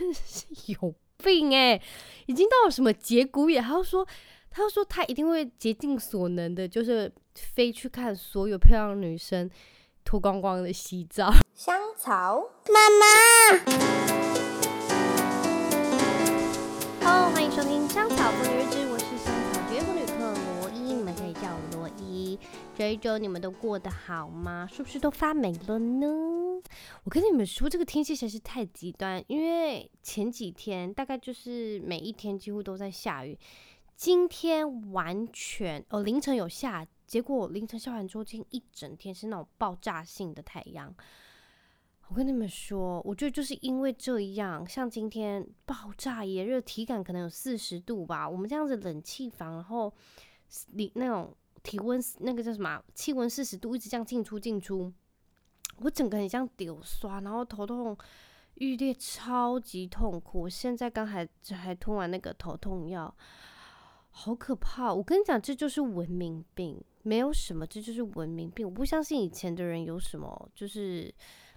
真的是有病哎、欸，已经到了什么节骨眼？他又说，他又说他一定会竭尽所能的，就是飞去看所有漂亮女生脱光光的洗澡。香草妈妈，Hello，欢迎收听香草妇女日志，我是香这一周你们都过得好吗？是不是都发霉了呢？我跟你们说，这个天气实在是太极端，因为前几天大概就是每一天几乎都在下雨，今天完全哦凌晨有下，结果凌晨下完之后，今天一整天是那种爆炸性的太阳。我跟你们说，我觉得就是因为这样，像今天爆炸炎热，体感可能有四十度吧。我们这样子冷气房，然后你那种。体温那个叫什么？气温四十度，一直这样进出进出，我整个很像丢刷，然后头痛欲裂，超级痛苦。我现在刚还还吞完那个头痛药，好可怕！我跟你讲，这就是文明病，没有什么，这就是文明病。我不相信以前的人有什么，就是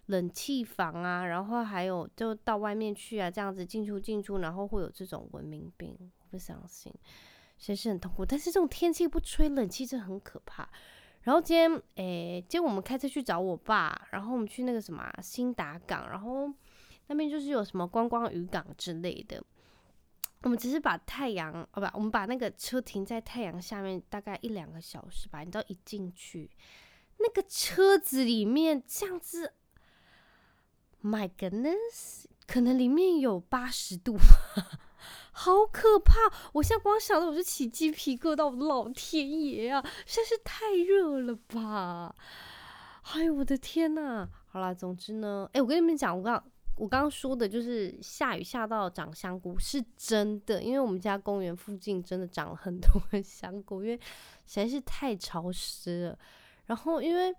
冷气房啊，然后还有就到外面去啊，这样子进出进出，然后会有这种文明病，我不相信。其实是很痛苦，但是这种天气不吹冷气真的很可怕。然后今天，诶，今天我们开车去找我爸，然后我们去那个什么新达港，然后那边就是有什么观光渔港之类的。我们只是把太阳，哦不，我们把那个车停在太阳下面，大概一两个小时吧。你知道一进去，那个车子里面这样子，My goodness，可能里面有八十度。好可怕！我现在光想到我就起鸡皮疙瘩，我的老天爷啊，实在是太热了吧！哎呦，我的天呐！好啦，总之呢，哎、我跟你们讲，我刚我刚刚说的就是下雨下到长香菇是真的，因为我们家公园附近真的长了很多 香菇，因为实在是太潮湿了。然后因为。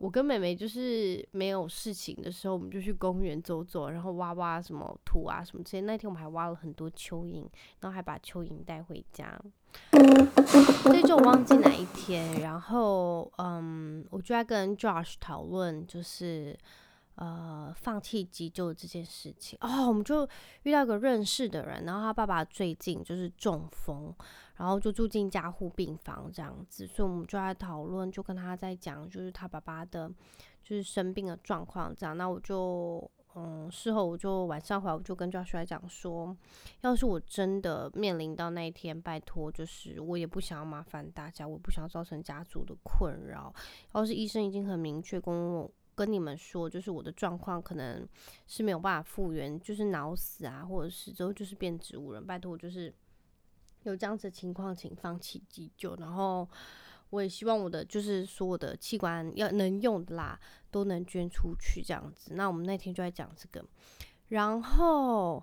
我跟妹妹就是没有事情的时候，我们就去公园走走，然后挖挖什么土啊什么之类。那天我们还挖了很多蚯蚓，然后还把蚯蚓带回家。所以就忘记哪一天，然后嗯，我就在跟 Josh 讨论，就是呃放弃急救这件事情。哦，我们就遇到一个认识的人，然后他爸爸最近就是中风。然后就住进加护病房这样子，所以我们就在讨论，就跟他在讲，就是他爸爸的，就是生病的状况这样。那我就，嗯，事后我就晚上回来，我就跟 Josh 来讲说，要是我真的面临到那一天，拜托，就是我也不想要麻烦大家，我不想要造成家族的困扰。要是医生已经很明确跟我跟你们说，就是我的状况可能是没有办法复原，就是脑死啊，或者是之后就是变植物人，拜托，就是。有这样子的情况，请放弃急救。然后我也希望我的就是所有的器官要能用的啦，都能捐出去这样子。那我们那天就在讲这个。然后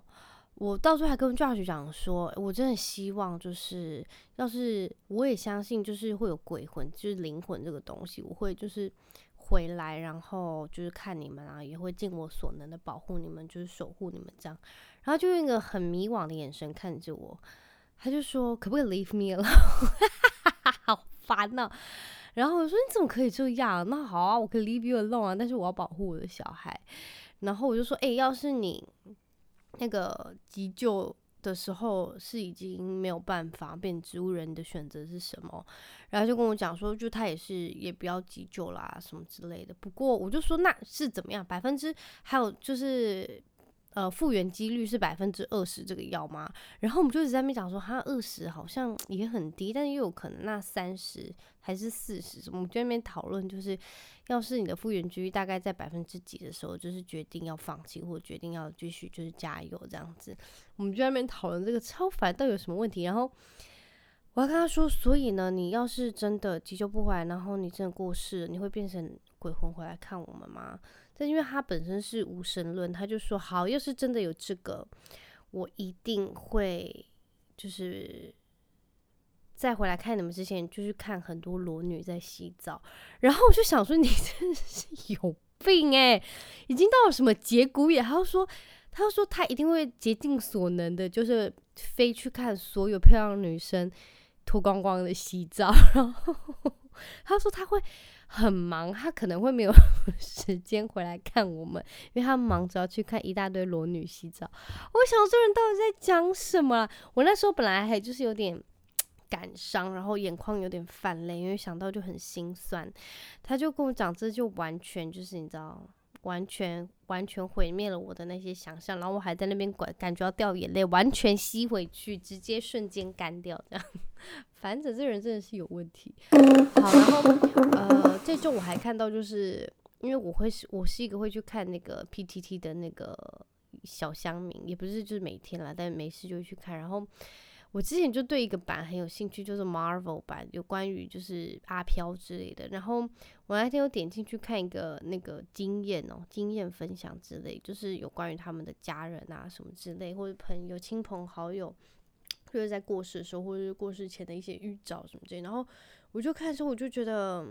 我到时候还跟 Josh 讲说，我真的希望就是，要是我也相信，就是会有鬼魂，就是灵魂这个东西，我会就是回来，然后就是看你们啊，也会尽我所能的保护你们，就是守护你们这样。然后就用一个很迷惘的眼神看着我。他就说：“可不可以 leave me alone？” 好烦呐、啊！然后我说：“你怎么可以这样？那好啊，我可以 leave you alone 啊，但是我要保护我的小孩。”然后我就说：“哎、要是你那个急救的时候是已经没有办法变植物人，的选择是什么？”然后就跟我讲说：“就他也是也不要急救啦，什么之类的。”不过我就说：“那是怎么样？百分之还有就是。”呃，复原几率是百分之二十，这个药吗？然后我们就一直在那边讲说，它二十好像也很低，但是又有可能那三十还是四十，我们就在那边讨论，就是要是你的复原几率大概在百分之几的时候，就是决定要放弃或决定要继续就是加油这样子。我们就在那边讨论这个超烦，到底有什么问题？然后我要跟他说，所以呢，你要是真的急救不回来，然后你真的过世了，你会变成鬼魂回来看我们吗？但因为他本身是无神论，他就说好，要是真的有这个，我一定会就是再回来看你们之前，就是看很多裸女在洗澡。然后我就想说，你真的是有病诶、已经到了什么节骨眼？他就说，他就说他一定会竭尽所能的，就是飞去看所有漂亮女生脱光光的洗澡。然后 他说他会很忙，他可能会没有 时间回来看我们，因为他忙着要去看一大堆裸女洗澡。我想这人到底在讲什么？我那时候本来还就是有点 感伤，然后眼眶有点泛泪，因为想到就很心酸。他就跟我讲，这就完全就是你知道。完全完全毁灭了我的那些想象，然后我还在那边管，感觉要掉眼泪，完全吸回去，直接瞬间干掉这样。反正这人真的是有问题。好，然后呃，这周我还看到，就是因为我会是，我是一个会去看那个 PTT 的那个小乡民，也不是就是每天啦，但没事就会去看，然后。我之前就对一个版很有兴趣，就是 Marvel 版，有关于就是阿飘之类的。然后我那天有点进去看一个那个经验哦，经验分享之类，就是有关于他们的家人啊什么之类，或者朋友、亲朋好友，就是在过世的时候，或者是过世前的一些预兆什么之类。然后我就看的时候，我就觉得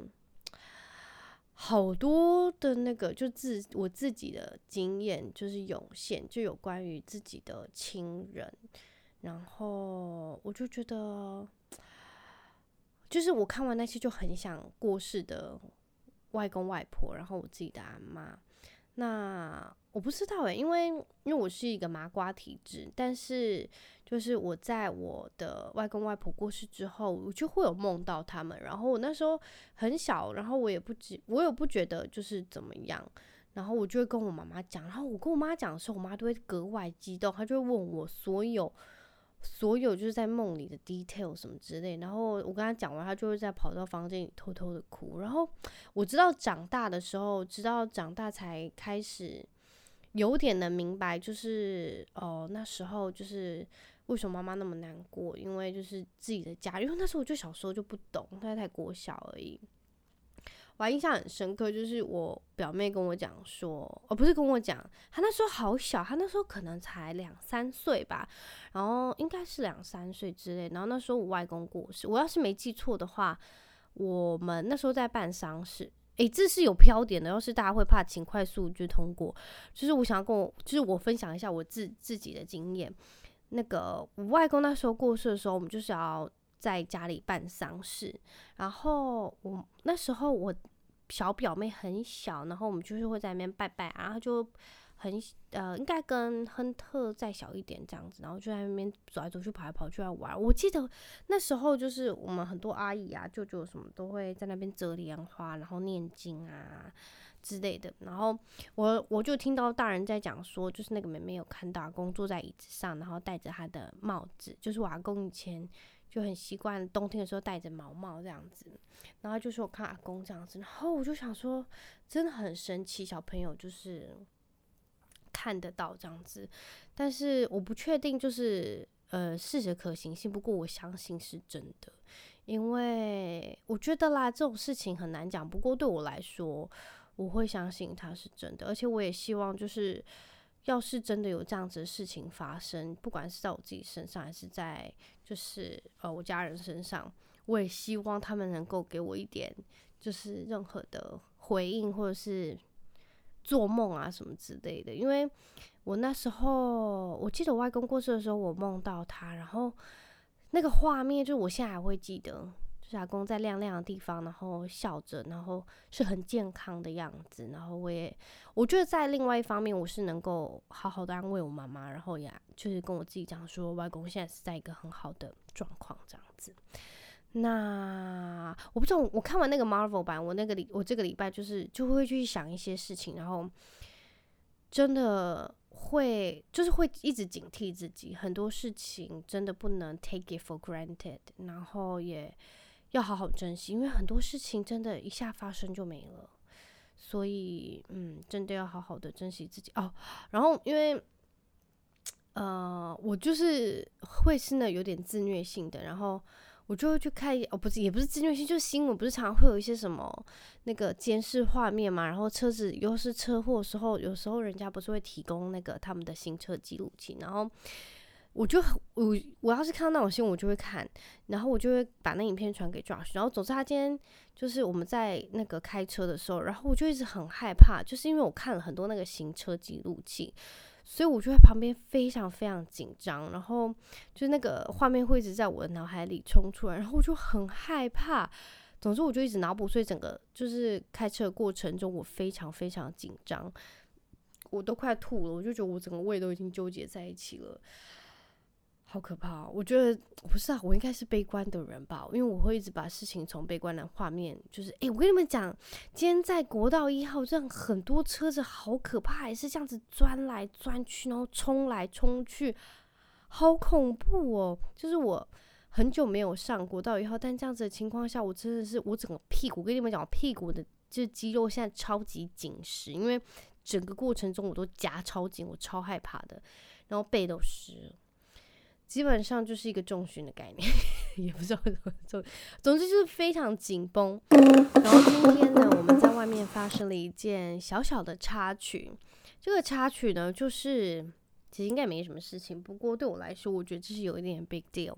好多的那个就自我自己的经验就是涌现，就有关于自己的亲人。然后我就觉得，就是我看完那些就很想过世的外公外婆，然后我自己的阿嬷。那我不知道诶，因为因为我是一个麻瓜体质，但是就是我在我的外公外婆过世之后，我就会有梦到他们。然后我那时候很小，然后我也不觉，我也不觉得就是怎么样。然后我就会跟我妈妈讲，然后我跟我妈讲的时候，我妈都会格外激动，她就会问我所有。所有就是在梦里的 detail 什么之类，然后我跟她讲完，她就会再跑到房间里偷偷的哭。然后我知道长大的时候，直到长大才开始有点能明白，就是哦那时候就是为什么妈妈那么难过，因为就是自己的家，因为那时候我就小时候就不懂，大概才国小而已。我还印象很深刻，就是我表妹跟我讲说，哦，不是跟我讲，她那时候好小，她那时候可能才两三岁吧，然后应该是两三岁之类。然后那时候我外公过世，我要是没记错的话，我们那时候在办丧事。诶，这是有飘点的，要是大家会怕，请快速就通过。就是我想要跟我，就是我分享一下我自自己的经验。那个我外公那时候过世的时候，我们就是要。在家里办丧事，然后我那时候我小表妹很小，然后我们就是会在那边拜拜，然后就很呃，应该跟亨特再小一点这样子，然后就在那边走来走去，跑来跑去来玩。我记得那时候就是我们很多阿姨啊、舅舅什么都会在那边折莲花，然后念经啊之类的。然后我我就听到大人在讲说，就是那个妹妹有看到阿公坐在椅子上，然后戴着他的帽子，就是我阿公以前。就很习惯冬天的时候戴着毛帽这样子，然后就是我看阿公这样子，然后我就想说，真的很神奇，小朋友就是看得到这样子，但是我不确定就是呃事实可行性，不过我相信是真的，因为我觉得啦这种事情很难讲，不过对我来说，我会相信它是真的，而且我也希望就是。要是真的有这样子的事情发生，不管是在我自己身上，还是在就是呃我家人身上，我也希望他们能够给我一点，就是任何的回应，或者是做梦啊什么之类的。因为我那时候，我记得我外公过世的时候，我梦到他，然后那个画面，就我现在还会记得。就是阿公在亮亮的地方，然后笑着，然后是很健康的样子。然后我也，我觉得在另外一方面，我是能够好好的安慰我妈妈，然后也就是跟我自己讲说，外公现在是在一个很好的状况这样子。那我不知道，我看完那个 Marvel 版，我那个礼，我这个礼拜就是就会去想一些事情，然后真的会就是会一直警惕自己，很多事情真的不能 take it for granted，然后也。要好好珍惜，因为很多事情真的一下发生就没了，所以嗯，真的要好好的珍惜自己哦。然后因为呃，我就是会是那有点自虐性的，然后我就会去看一，哦，不是，也不是自虐性，就是新闻不是常常会有一些什么那个监视画面嘛，然后车子又是车祸时候，有时候人家不是会提供那个他们的行车记录器，然后。我就我我要是看到那种新闻，我就会看，然后我就会把那影片传给 Josh。然后总之他今天就是我们在那个开车的时候，然后我就一直很害怕，就是因为我看了很多那个行车记录器，所以我就在旁边非常非常紧张，然后就那个画面会一直在我的脑海里冲出来，然后我就很害怕。总之我就一直脑补，所以整个就是开车的过程中我非常非常紧张，我都快吐了，我就觉得我整个胃都已经纠结在一起了。好可怕！我觉得不是啊，我应该是悲观的人吧，因为我会一直把事情从悲观的画面，就是诶，我跟你们讲，今天在国道一号这样很多车子好可怕，还是这样子钻来钻去，然后冲来冲去，好恐怖哦！就是我很久没有上国道一号，但这样子的情况下，我真的是我整个屁股，我跟你们讲，我屁股的这肌肉现在超级紧实，因为整个过程中我都夹超紧，我超害怕的，然后背都湿了。基本上就是一个重训的概念，也不知道怎么做，总之就是非常紧绷。然后今天呢，我们在外面发生了一件小小的插曲。这个插曲呢，就是其实应该没什么事情，不过对我来说，我觉得这是有一点 big deal。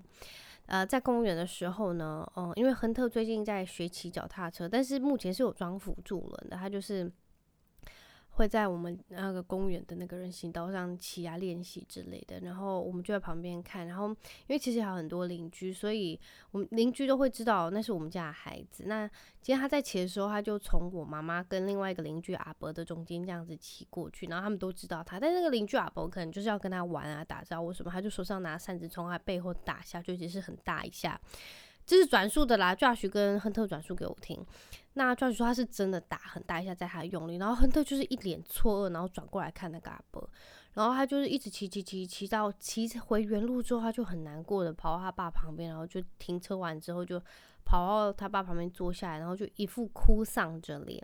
呃，在公园的时候呢，嗯、因为亨特最近在学骑脚踏车，但是目前是有装辅助轮的，他就是。会在我们那个公园的那个人行道上骑啊练习之类的，然后我们就在旁边看。然后因为其实还有很多邻居，所以我们邻居都会知道那是我们家的孩子。那今天他在骑的时候，他就从我妈妈跟另外一个邻居阿伯的中间这样子骑过去，然后他们都知道他。但那个邻居阿伯可能就是要跟他玩啊、打招呼什么，他就手上拿扇子从他背后打下，就其实很大一下。这是转述的啦，Josh 跟亨特转述给我听。那 Josh 说他是真的打很大一下，在他用力，然后亨特就是一脸错愕，然后转过来看那个阿伯，然后他就是一直骑骑骑骑到骑回原路之后，他就很难过的跑到他爸旁边，然后就停车完之后就跑到他爸旁边坐下来，然后就一副哭丧着脸。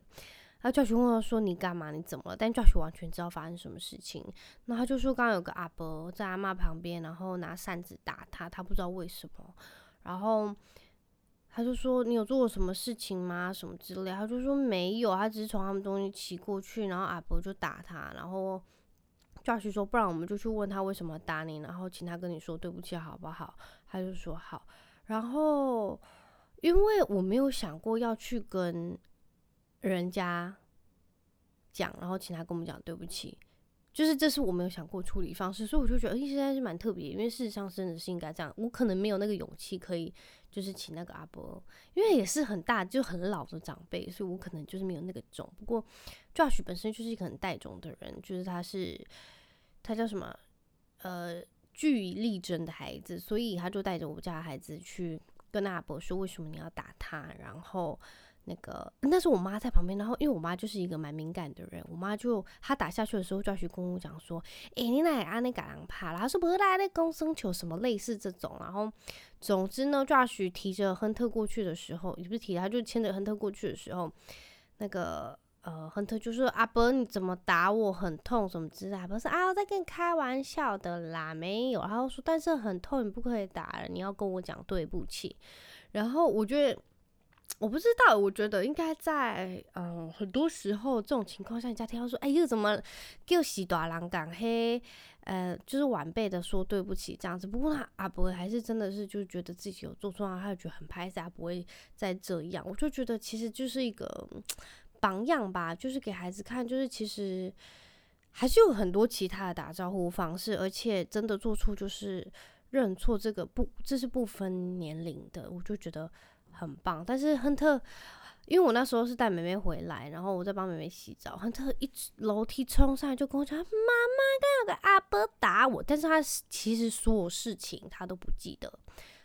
然后 Josh 问他说：“你干嘛？你怎么了？”但 Josh 完全知道发生什么事情。那他就说：“刚刚有个阿伯在阿妈旁边，然后拿扇子打他，他不知道为什么。”然后他就说：“你有做过什么事情吗？什么之类？”他就说：“没有，他只是从他们中间骑过去，然后阿伯就打他。然后 Josh 说：‘不然我们就去问他为什么打你，然后请他跟你说对不起，好不好？’他就说好。然后因为我没有想过要去跟人家讲，然后请他跟我们讲对不起。”就是这是我没有想过处理方式，所以我就觉得，诶，现在是蛮特别，因为事实上真的是应该这样。我可能没有那个勇气可以，就是请那个阿伯，因为也是很大就很老的长辈，所以我可能就是没有那个种。不过，Josh 本身就是一个很带种的人，就是他是他叫什么，呃，据理力争的孩子，所以他就带着我家孩子去跟那阿伯说，为什么你要打他，然后。那个那是我妈在旁边，然后因为我妈就是一个蛮敏感的人，我妈就她打下去的时候就要去跟我讲说，诶、你奶阿那个人怕了，她说不是来那公生球什么类似这种，然后总之呢，Josh 提着亨特过去的时候，也不是提，他就牵着亨特过去的时候，那个呃亨特就说阿伯你怎么打我很痛什么之类的，阿伯说啊我在跟你开玩笑的啦，没有，然后说但是很痛，你不可以打了，你要跟我讲对不起，然后我觉得。我不知道，我觉得应该在嗯很多时候这种情况下，人家听到说，哎，又怎么叫喜大郎港黑，呃，就是晚辈的说对不起这样子。不过他阿伯还是真的是就觉得自己有做错，他就觉得很拍谢，不会再这样。我就觉得其实就是一个榜样吧，就是给孩子看，就是其实还是有很多其他的打招呼方式，而且真的做错就是认错，这个不这是不分年龄的，我就觉得。很棒，但是亨特，因为我那时候是带妹妹回来，然后我在帮妹妹洗澡，亨特一楼梯冲上来就跟我讲：“妈妈，刚有个阿伯打我。”但是他其实所有事情他都不记得，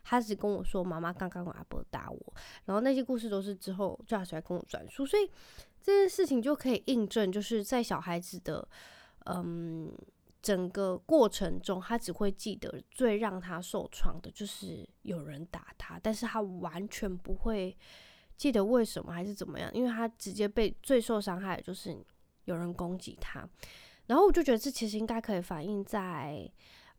他只跟我说：“妈妈刚刚阿伯打我。”然后那些故事都是之后 Josh 来跟我转述，所以这件事情就可以印证，就是在小孩子的嗯。整个过程中，他只会记得最让他受创的就是有人打他，但是他完全不会记得为什么还是怎么样，因为他直接被最受伤害的就是有人攻击他。然后我就觉得这其实应该可以反映在，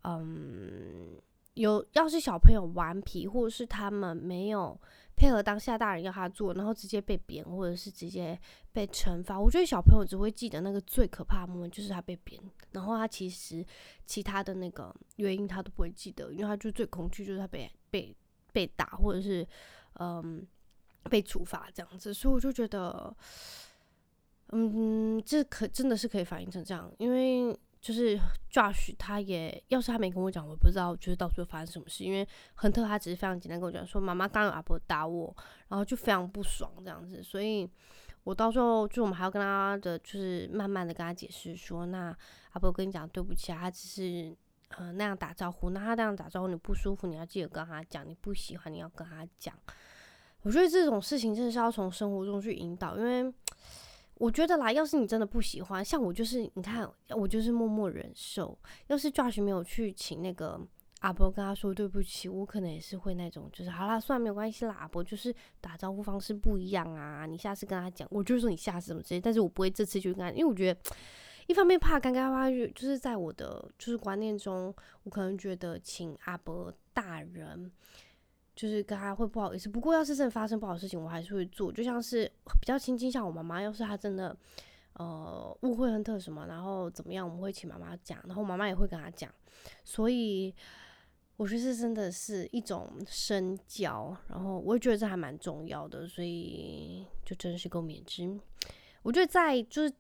嗯，有要是小朋友顽皮，或者是他们没有。配合当下大人要他做，然后直接被扁，或者是直接被惩罚。我觉得小朋友只会记得那个最可怕的 moment，就是他被扁，然后他其实其他的那个原因他都不会记得，因为他就最恐惧就是他被被被打，或者是嗯被处罚这样子。所以我就觉得，嗯，这可真的是可以反映成这样，因为就是 Josh 他也要是他没跟我讲，我不知道就是到时候发生什么事，因为亨特他只是非常简单跟我讲说，妈妈刚有阿伯打我，然后就非常不爽这样子，所以我到时候就我们还要跟他的就是慢慢的跟他解释说，那阿伯跟你讲对不起啊，他只是呃那样打招呼，那他那样打招呼你不舒服，你要记得跟他讲，你不喜欢你要跟他讲。我觉得这种事情真的是要从生活中去引导，因为我觉得啦，要是你真的不喜欢，像我就是，你看我就是默默忍受。要是 Josh 没有去请那个阿伯跟他说对不起，我可能也是会那种，就是好啦，算了，没有关系啦，阿伯就是打招呼方式不一样啊，你下次跟他讲，我就是说你下次怎么之类，但是我不会这次就跟他，因为我觉得一方面怕尴尬，怕就是在我的就是观念中，我可能觉得请阿伯大人。就是跟他会不好意思，不过要是真的发生不好事情，我还是会做。就像是比较亲近，像我妈妈，要是她真的呃误会亨特什么，然后怎么样，我们会请妈妈讲，然后妈妈也会跟她讲。所以我觉得这真的是一种深交，然后我也觉得这还蛮重要的，所以就真的是够勉之。我觉得在就是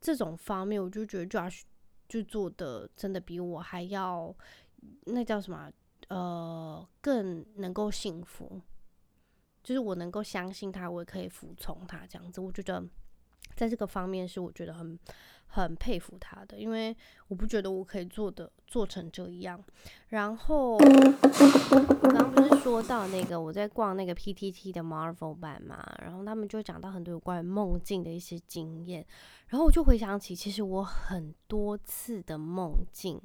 这种方面，我就觉得 Josh 就做的真的比我还要那叫什么？呃，更能够幸福，就是我能够相信他，我也可以服从他这样子。我觉得在这个方面是我觉得很很佩服他的，因为我不觉得我可以做的做成这样。然后我刚刚不是说到那个我在逛那个 PTT 的 Marvel 版嘛，然后他们就讲到很多有关于梦境的一些经验，然后我就回想起，其实我很多次的梦境。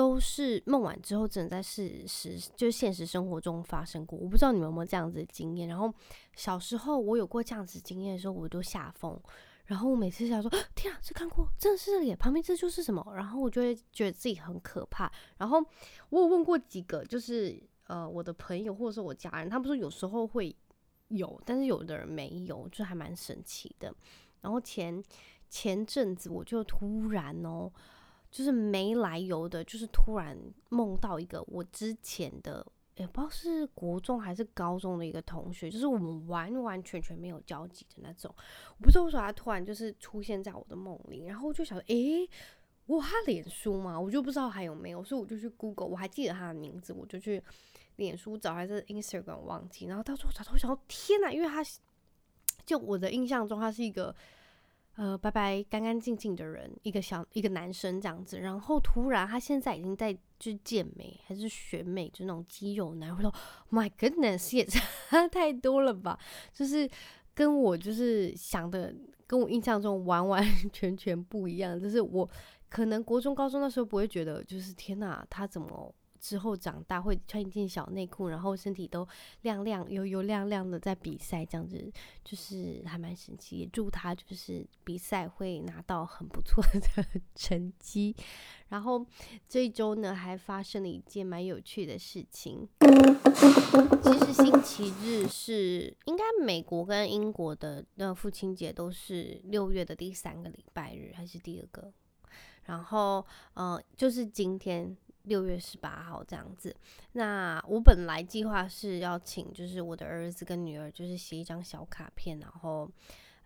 都是梦完之后，只能在事实，就是现实生活中发生过。我不知道你们有没有这样子的经验。然后小时候我有过这样子经验的时候，我都吓疯。然后我每次想说：“天啊，这看过，真的是脸，旁边这就是什么？”然后我就会觉得自己很可怕。然后我有问过几个，就是呃我的朋友或者是我家人，他们说有时候会有，但是有的人没有，就还蛮神奇的。然后前前阵子我就突然哦。就是没来由的，就是突然梦到一个我之前的，也不知道是国中还是高中的一个同学，就是我们完完全全没有交集的那种。我不知道为什么他突然就是出现在我的梦里，然后我就想，诶，我他脸书吗？我就不知道还有没有，所以我就去 Google，我还记得他的名字，我就去脸书找，还是 Instagram 忘记。然后到时候找到，我想到天哪，因为他就我的印象中，他是一个。呃，白白干干净净的人，一个小一个男生这样子，然后突然他现在已经在就健美还是学美，就那种肌肉男，我说 My goodness，也差 太多了吧？就是跟我就是想的，跟我印象中完完 全全不一样。就是我可能国中高中那时候不会觉得，就是天哪，他怎么？之后长大会穿一件小内裤，然后身体都亮亮、油油亮亮的在比赛，这样子就是还蛮神奇。也祝他就是比赛会拿到很不错的 成绩。然后这一周呢，还发生了一件蛮有趣的事情。其实星期日是应该美国跟英国的那父亲节都是六月的第三个礼拜日，还是第二个？然后呃，就是今天。六月十八号这样子，那我本来计划是要请，就是我的儿子跟女儿，就是写一张小卡片，然后。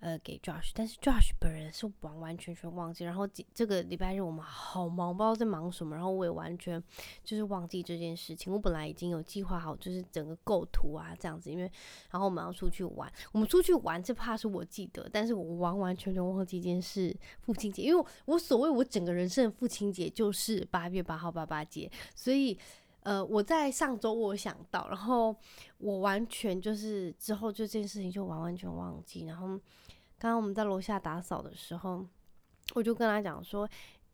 呃，给 Josh，但是 Josh 本人是完完全全忘记。然后这个礼拜日我们好忙，不知道在忙什么。然后我也完全就是忘记这件事情。我本来已经有计划好，就是整个构图啊这样子，因为然后我们要出去玩。我们出去玩，这怕是我记得，但是我完完全全忘记一件事，父亲节。因为我所谓我整个人生的父亲节就是八月八号爸爸节，所以呃，我在上周我想到，然后我完全就是之后就这件事情就完完全忘记，然后。刚刚我们在楼下打扫的时候，我就跟他讲说：“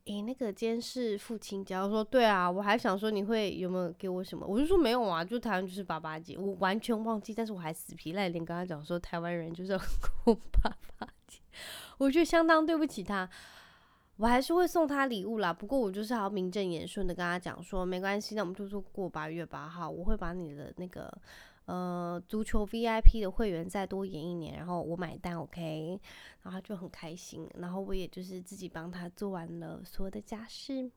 诶，那个今天是父亲节。”我说：“对啊，我还想说你会有没有给我什么？”我就说：“没有啊，就台湾就是爸爸节。”我完全忘记，但是我还死皮赖脸跟他讲说：“台湾人就是要过爸爸节。”我觉得相当对不起他，我还是会送他礼物啦。不过我就是要名正言顺的跟他讲说：“没关系，那我们就说过八月八号，我会把你的那个。”呃，足球 VIP 的会员再多延一年，然后我买单，OK，然后他就很开心，然后我也就是自己帮他做完了所有的家事。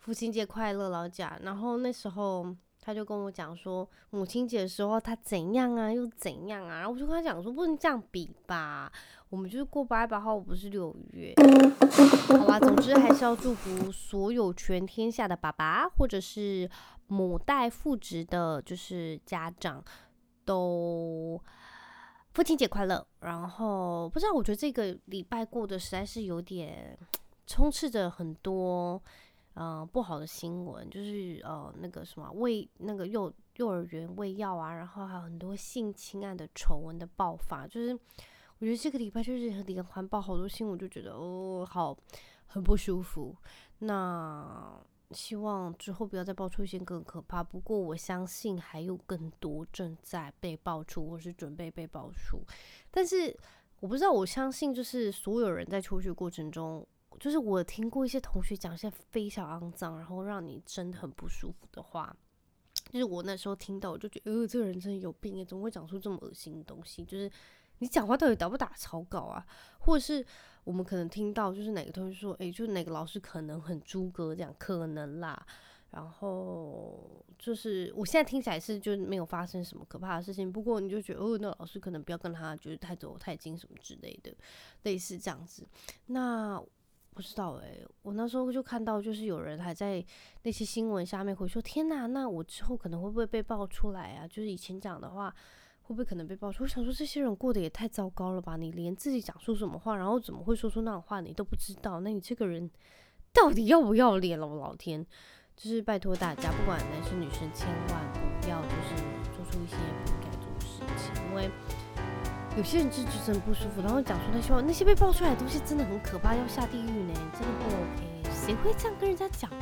父亲节快乐，老贾。然后那时候他就跟我讲说，母亲节的时候他怎样啊，又怎样啊，然后我就跟他讲说，不能这样比吧，我们就是过八月八号，不是六月，好吧，总之还是要祝福所有全天下的爸爸或者是母带父职的，就是家长都父亲节快乐。然后不知道，我觉得这个礼拜过得实在是有点 充斥着很多。嗯、不好的新闻就是呃，那个什么喂那个幼幼儿园喂药啊，然后还有很多性侵案的丑闻的爆发，就是我觉得这个礼拜就是连环爆好多新闻，就觉得哦，好很不舒服。那希望之后不要再爆出一些更可怕。不过我相信还有更多正在被爆出，或是准备被爆出。但是我不知道，我相信就是所有人在求学过程中。就是我听过一些同学讲一些非常肮脏，然后让你真的很不舒服的话。就是我那时候听到，我就觉得，呃，这个人真的有病，怎么会讲出这么恶心的东西？就是你讲话到底打不打草稿啊？或者是我们可能听到，就是哪个同学说，诶、就哪个老师可能很猪哥这样，可能啦。然后就是我现在听起来是就是没有发生什么可怕的事情，不过你就觉得，哦，那老师可能不要跟他就是太走太近什么之类的，类似这样子。那。不知道诶、我那时候就看到，就是有人还在那些新闻下面会说：“天哪，那我之后可能会不会被爆出来啊？就是以前讲的话，会不会可能被爆出？”我想说，这些人过得也太糟糕了吧？你连自己讲出什么话，然后怎么会说出那种话，你都不知道？那你这个人到底要不要脸了？我老天，就是拜托大家，不管男生女生，千万不要就是做出一些不应该做的事情，因为。有些人就就真的不舒服，然后讲出那些话，那些被爆出来的东西真的很可怕，要下地狱呢，真的不 OK。谁会这样跟人家讲话？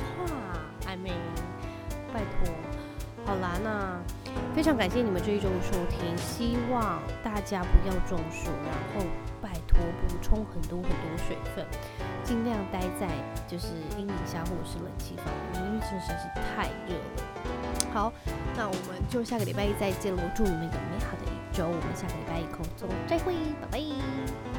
暧昧，拜托。好啦，那非常感谢你们这一周的收听，希望大家不要中暑，然后拜托补充很多很多水分，尽量待在就是阴影下或者是冷气房里面，因为这实在是太热了。好，那我们就下个礼拜一再见喽，祝你们有美好的一。周，我们下个礼拜一空中再会，拜拜。